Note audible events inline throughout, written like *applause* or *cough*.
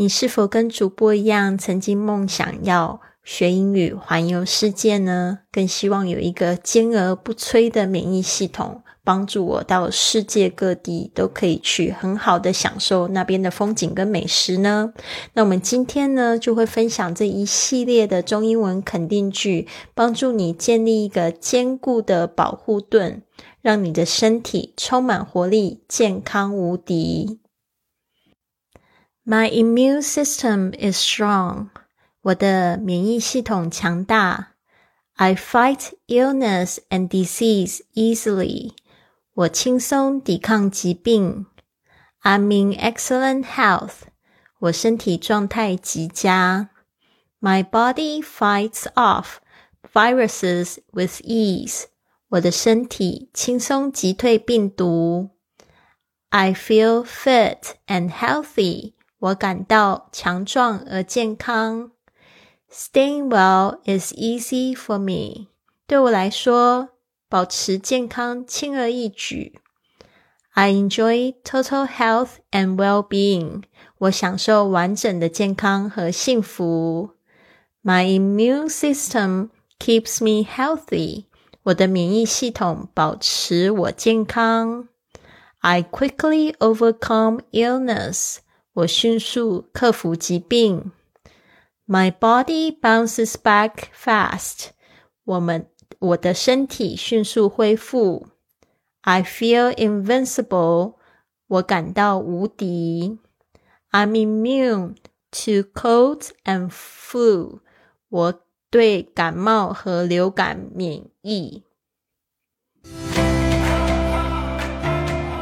你是否跟主播一样，曾经梦想要学英语环游世界呢？更希望有一个坚而不摧的免疫系统，帮助我到世界各地都可以去很好的享受那边的风景跟美食呢？那我们今天呢，就会分享这一系列的中英文肯定句，帮助你建立一个坚固的保护盾，让你的身体充满活力，健康无敌。My immune system is strong. 我的免疫系统强大。I fight illness and disease easily. 我轻松抵抗疾病。I'm in excellent health. 我身体状态极佳。My body fights off viruses with ease. 我的身体轻松击退病毒。I feel fit and healthy. 我感到强壮而健康。Staying well is easy for me。对我来说，保持健康轻而易举。I enjoy total health and well-being。我享受完整的健康和幸福。My immune system keeps me healthy。我的免疫系统保持我健康。I quickly overcome illness。 我迅速克服疾病。My body bounces back fast。我们我的身体迅速恢复。I feel invincible。我感到无敌。I'm immune to colds and flu。我对感冒和流感免疫。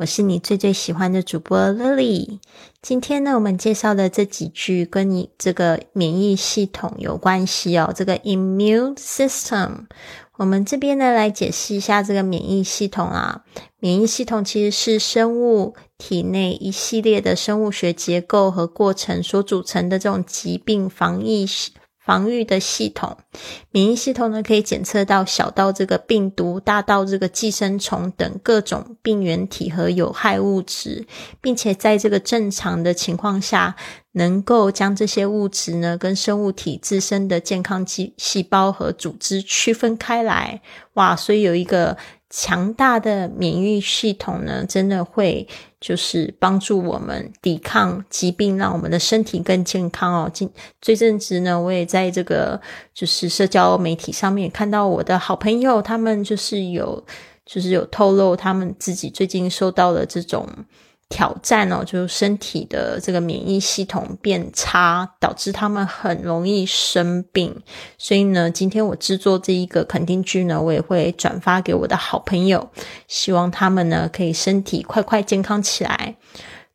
我是你最最喜欢的主播 Lily。今天呢，我们介绍的这几句跟你这个免疫系统有关系哦。这个 immune system，我们这边呢来解释一下这个免疫系统啊。免疫系统其实是生物体内一系列的生物学结构和过程所组成的这种疾病防疫。防御的系统，免疫系统呢，可以检测到小到这个病毒，大到这个寄生虫等各种病原体和有害物质，并且在这个正常的情况下，能够将这些物质呢，跟生物体自身的健康细细胞和组织区分开来。哇，所以有一个。强大的免疫系统呢，真的会就是帮助我们抵抗疾病，让我们的身体更健康哦。今这阵子呢，我也在这个就是社交媒体上面看到我的好朋友，他们就是有就是有透露他们自己最近受到了这种。挑战哦，就是身体的这个免疫系统变差，导致他们很容易生病。所以呢，今天我制作这一个肯定句呢，我也会转发给我的好朋友，希望他们呢可以身体快快健康起来。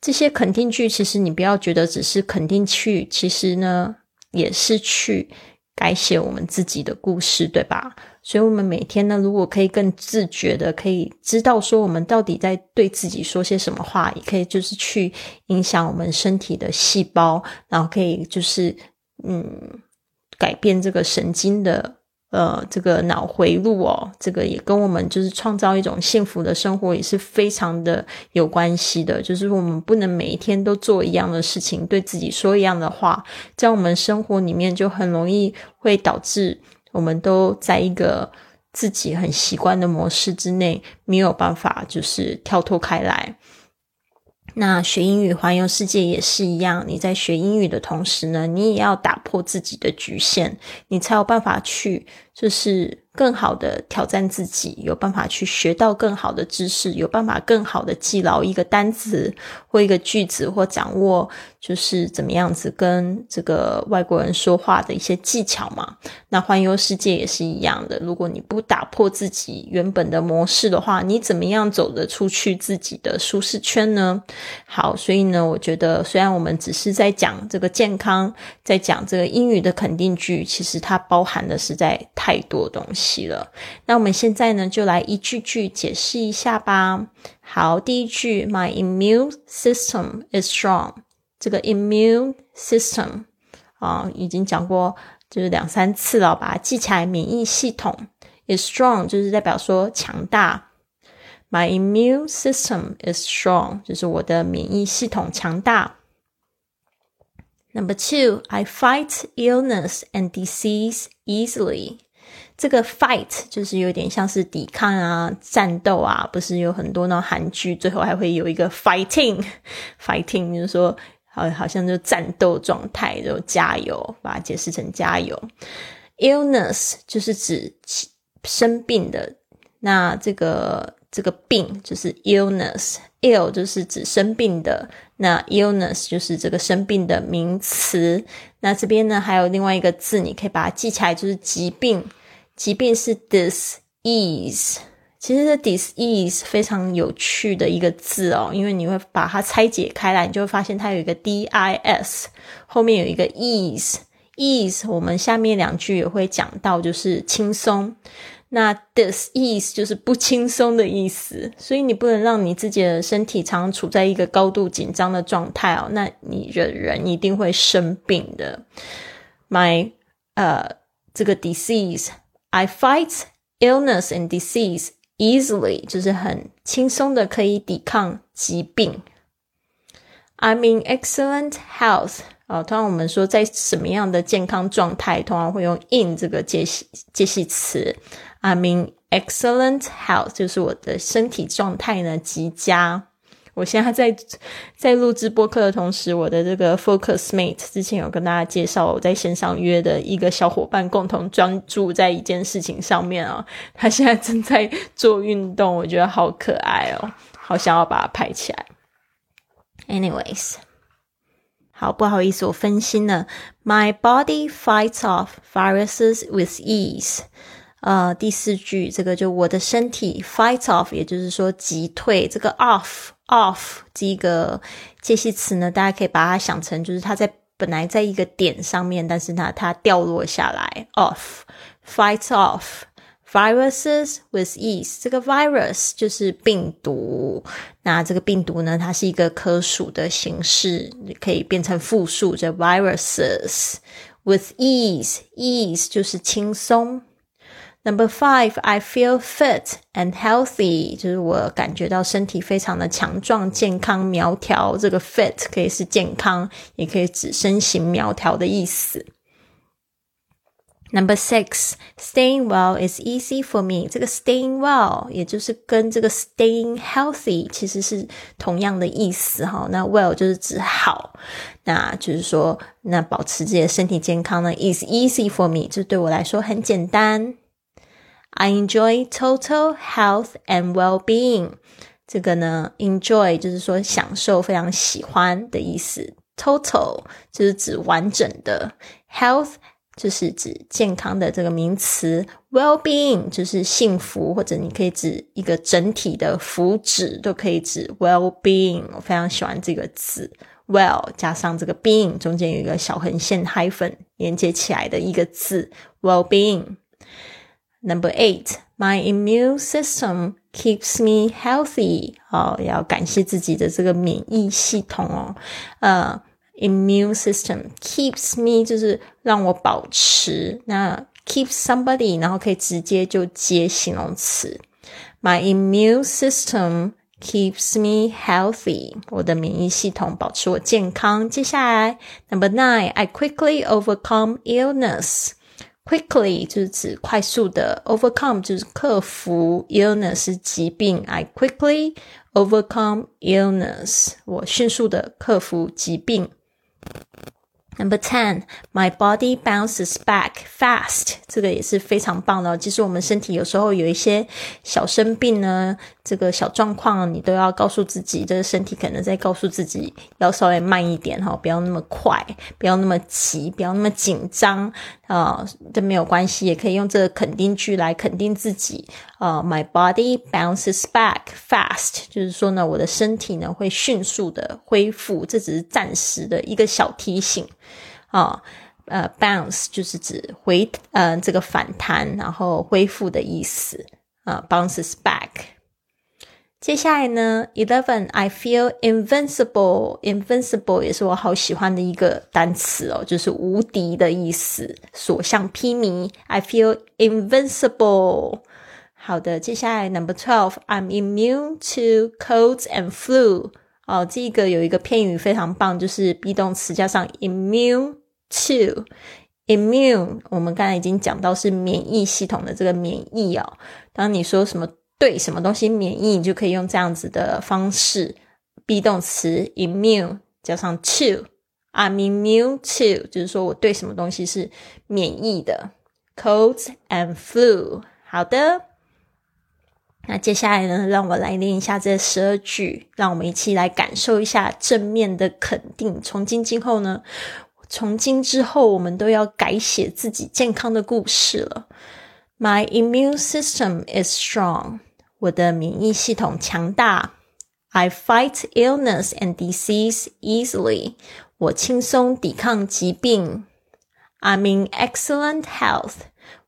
这些肯定句其实你不要觉得只是肯定句，其实呢也是去改写我们自己的故事，对吧？所以，我们每天呢，如果可以更自觉的，可以知道说我们到底在对自己说些什么话，也可以就是去影响我们身体的细胞，然后可以就是嗯改变这个神经的呃这个脑回路哦，这个也跟我们就是创造一种幸福的生活也是非常的有关系的。就是我们不能每一天都做一样的事情，对自己说一样的话，在我们生活里面就很容易会导致。我们都在一个自己很习惯的模式之内，没有办法就是跳脱开来。那学英语环游世界也是一样，你在学英语的同时呢，你也要打破自己的局限，你才有办法去就是更好的挑战自己，有办法去学到更好的知识，有办法更好的记牢一个单词或一个句子，或掌握就是怎么样子跟这个外国人说话的一些技巧嘛。那环游世界也是一样的，如果你不打破自己原本的模式的话，你怎么样走得出去自己的舒适圈呢？好，所以呢，我觉得虽然我们只是在讲这个健康，在讲这个英语的肯定句，其实它包含的实在太多东西。了，那我们现在呢，就来一句句解释一下吧。好，第一句，My immune system is strong。这个 immune system 啊，已经讲过，就是两三次了，把它记起来。免疫系统 is strong，就是代表说强大。My immune system is strong，就是我的免疫系统强大。Number two, I fight illness and disease easily. 这个 fight 就是有点像是抵抗啊、战斗啊，不是有很多那种韩剧，最后还会有一个 fighting，fighting *laughs* 就是说好好像就战斗状态，就加油，把它解释成加油。illness 就是指生病的，那这个这个病就是 illness，ill 就是指生病的，那 illness 就是这个生病的名词。那这边呢还有另外一个字，你可以把它记起来，就是疾病。即便是 disease，其实这 disease 非常有趣的一个字哦，因为你会把它拆解开来，你就会发现它有一个 dis，后面有一个 ease，ease 我们下面两句也会讲到，就是轻松。那 disease 就是不轻松的意思，所以你不能让你自己的身体常处在一个高度紧张的状态哦，那你的人一定会生病的。My 呃，这个 disease。I fight illness and disease easily，就是很轻松的可以抵抗疾病。I'm in excellent health。啊，通常我们说在什么样的健康状态，通常会用 in 这个介系介系词。I'm in excellent health，就是我的身体状态呢极佳。我现在在在录制播客的同时，我的这个 Focus Mate 之前有跟大家介绍，我在线上约的一个小伙伴共同专注在一件事情上面啊。他现在正在做运动，我觉得好可爱哦，好想要把它拍起来。Anyways，好不好意思，我分心了。My body fights off viruses with ease。呃，第四句这个就我的身体 fight off，也就是说击退这个 off。off 这个介系词呢，大家可以把它想成就是它在本来在一个点上面，但是呢它掉落下来。off fight off viruses with ease。这个 virus 就是病毒，那这个病毒呢，它是一个可数的形式，可以变成复数，这 viruses with ease。ease 就是轻松。Number five, I feel fit and healthy，就是我感觉到身体非常的强壮、健康、苗条。这个 fit 可以是健康，也可以指身形苗条的意思。Number six, staying well is easy for me。这个 staying well 也就是跟这个 staying healthy 其实是同样的意思哈。那 well 就是指好，那就是说，那保持自己的身体健康呢，is easy for me，这对我来说很简单。I enjoy total health and well-being。这个呢，enjoy 就是说享受、非常喜欢的意思。Total 就是指完整的，health 就是指健康的这个名词，well-being 就是幸福，或者你可以指一个整体的福祉，都可以指 well-being。我非常喜欢这个字，well 加上这个 being 中间有一个小横线 hyphen 连接起来的一个字，well-being。Number eight, my immune system keeps me healthy。好，要感谢自己的这个免疫系统哦。呃，immune system keeps me 就是让我保持。那 keep somebody，然后可以直接就接形容词。My immune system keeps me healthy。我的免疫系统保持我健康。接下来，Number nine, I quickly overcome illness。 Quickly 就是指快速的，overcome 就是克服，illness 疾病。I quickly overcome illness，我迅速的克服疾病。Number ten, my body bounces back fast。这个也是非常棒的。其实我们身体有时候有一些小生病呢，这个小状况，你都要告诉自己，这个身体可能在告诉自己要稍微慢一点哈，不要那么快，不要那么急，不要那么紧张啊。这没有关系，也可以用这个肯定句来肯定自己啊。My body bounces back fast，就是说呢，我的身体呢会迅速的恢复，这只是暂时的一个小提醒。啊，呃，bounce 就是指回，呃，这个反弹，然后恢复的意思啊，bounces back。接下来呢，eleven，I feel invincible，invincible 也是我好喜欢的一个单词哦，就是无敌的意思，所向披靡。I feel invincible。好的，接下来 number twelve，I'm immune to colds and flu。 哦，这个有一个片语非常棒，就是 be 动词加上 immune。To immune，我们刚才已经讲到是免疫系统的这个免疫哦。当你说什么对什么东西免疫，你就可以用这样子的方式，be 动词 immune 加上 to，I'm immune to，就是说我对什么东西是免疫的。Colds and flu，好的。那接下来呢，让我来念一下这十二句，让我们一起来感受一下正面的肯定。从今今后呢。从今之后，我们都要改写自己健康的故事了。My immune system is strong，我的免疫系统强大。I fight illness and disease easily，我轻松抵抗疾病。I'm in excellent health，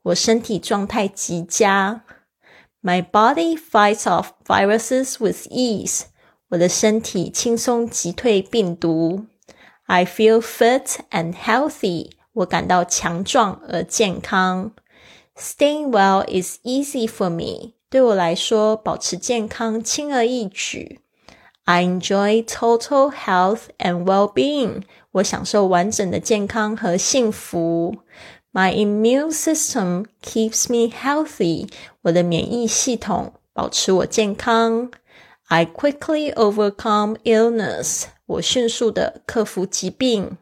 我身体状态极佳。My body fights off viruses with ease，我的身体轻松击退病毒。I feel fit and healthy. 我感到强壮而健康。Staying well is easy for me. 对我来说，保持健康轻而易举。I enjoy total health and well-being. 我享受完整的健康和幸福。 My immune system keeps me healthy. 我的免疫系统保持我健康。I quickly overcome illness. 我迅速的克服疾病。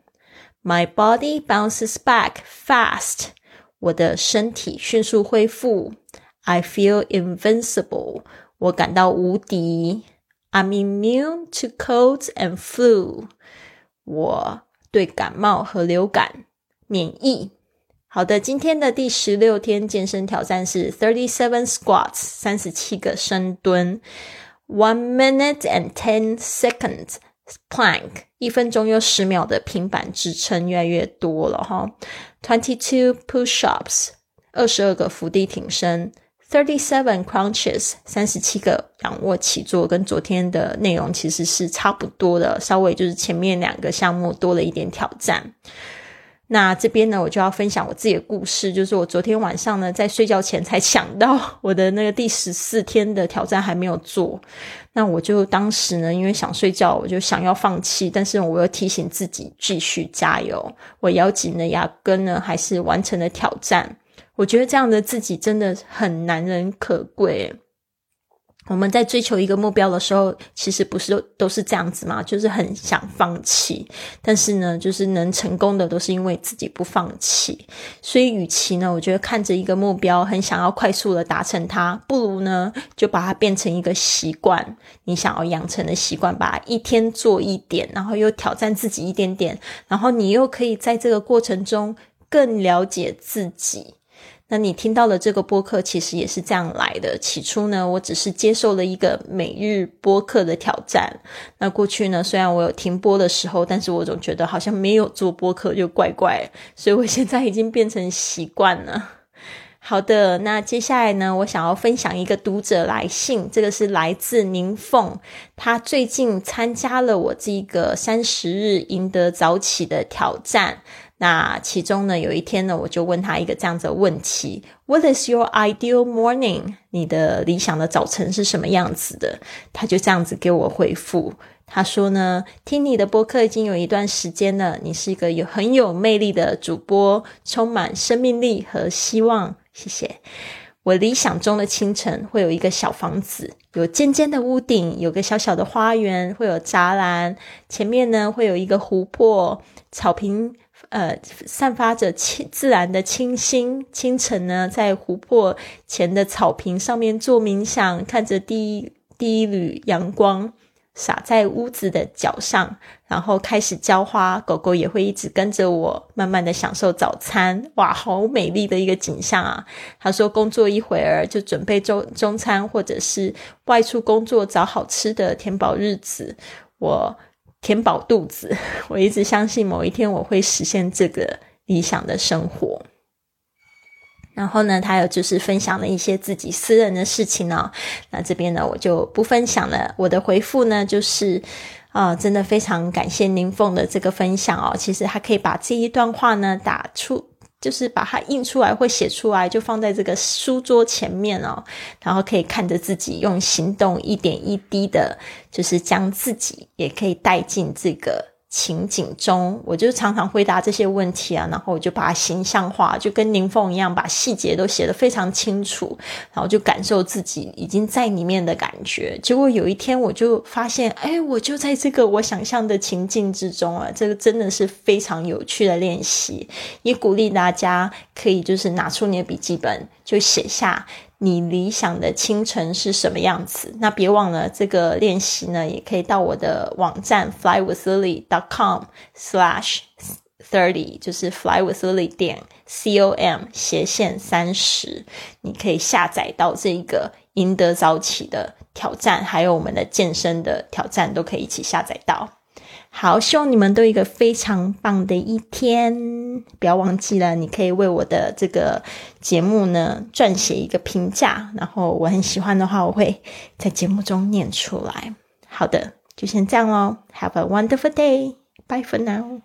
My body bounces back fast。我的身体迅速恢复。I feel invincible。我感到无敌。I'm immune to colds and flu。我对感冒和流感免疫。 好的，今天的第十六天健身挑战是 thirty seven squats，三十七个深蹲，one minute and ten seconds。Plank 一分钟又十秒的平板支撑越来越多了哈。Twenty two push-ups 二十二个伏地挺身。Thirty seven crunches 三十七个仰卧起坐，跟昨天的内容其实是差不多的，稍微就是前面两个项目多了一点挑战。那这边呢，我就要分享我自己的故事，就是我昨天晚上呢，在睡觉前才想到我的那个第十四天的挑战还没有做，那我就当时呢，因为想睡觉，我就想要放弃，但是我又提醒自己继续加油，我咬紧了牙根呢，还是完成了挑战。我觉得这样的自己真的很难能可贵。我们在追求一个目标的时候，其实不是都是这样子嘛，就是很想放弃。但是呢，就是能成功的都是因为自己不放弃。所以，与其呢，我觉得看着一个目标，很想要快速的达成它，不如呢，就把它变成一个习惯。你想要养成的习惯，把一天做一点，然后又挑战自己一点点，然后你又可以在这个过程中更了解自己。那你听到的这个播客其实也是这样来的。起初呢，我只是接受了一个每日播客的挑战。那过去呢，虽然我有停播的时候，但是我总觉得好像没有做播客就怪怪，所以我现在已经变成习惯了。好的，那接下来呢，我想要分享一个读者来信，这个是来自宁凤，他最近参加了我这个三十日赢得早起的挑战。那其中呢，有一天呢，我就问他一个这样子的问题：What is your ideal morning？你的理想的早晨是什么样子的？他就这样子给我回复，他说呢，听你的播客已经有一段时间了，你是一个有很有魅力的主播，充满生命力和希望。谢谢。我理想中的清晨会有一个小房子，有尖尖的屋顶，有个小小的花园，会有栅栏，前面呢会有一个湖泊，草坪。呃，散发着清自然的清新。清晨呢，在湖泊前的草坪上面做冥想，看着第一第一缕阳光。洒在屋子的脚上，然后开始浇花，狗狗也会一直跟着我，慢慢的享受早餐。哇，好美丽的一个景象啊！他说，工作一会儿就准备中中餐，或者是外出工作找好吃的填饱日子。我填饱肚子，*laughs* 我一直相信某一天我会实现这个理想的生活。然后呢，他有就是分享了一些自己私人的事情哦。那这边呢，我就不分享了。我的回复呢，就是啊，真的非常感谢林凤的这个分享哦。其实他可以把这一段话呢打出，就是把它印出来或写出来，就放在这个书桌前面哦。然后可以看着自己用行动一点一滴的，就是将自己也可以带进这个。情景中，我就常常回答这些问题啊，然后我就把它形象化，就跟林凤一样，把细节都写得非常清楚，然后就感受自己已经在里面的感觉。结果有一天，我就发现，哎，我就在这个我想象的情境之中啊！这个真的是非常有趣的练习，也鼓励大家可以就是拿出你的笔记本，就写下。你理想的清晨是什么样子？那别忘了这个练习呢，也可以到我的网站 flywithlily.com/slash thirty，就是 flywithlily 点 com 斜线三十，你可以下载到这个赢得早起的挑战，还有我们的健身的挑战，都可以一起下载到。好，希望你们都一个非常棒的一天。不要忘记了，你可以为我的这个节目呢撰写一个评价，然后我很喜欢的话，我会在节目中念出来。好的，就先这样喽。Have a wonderful day. Bye for now.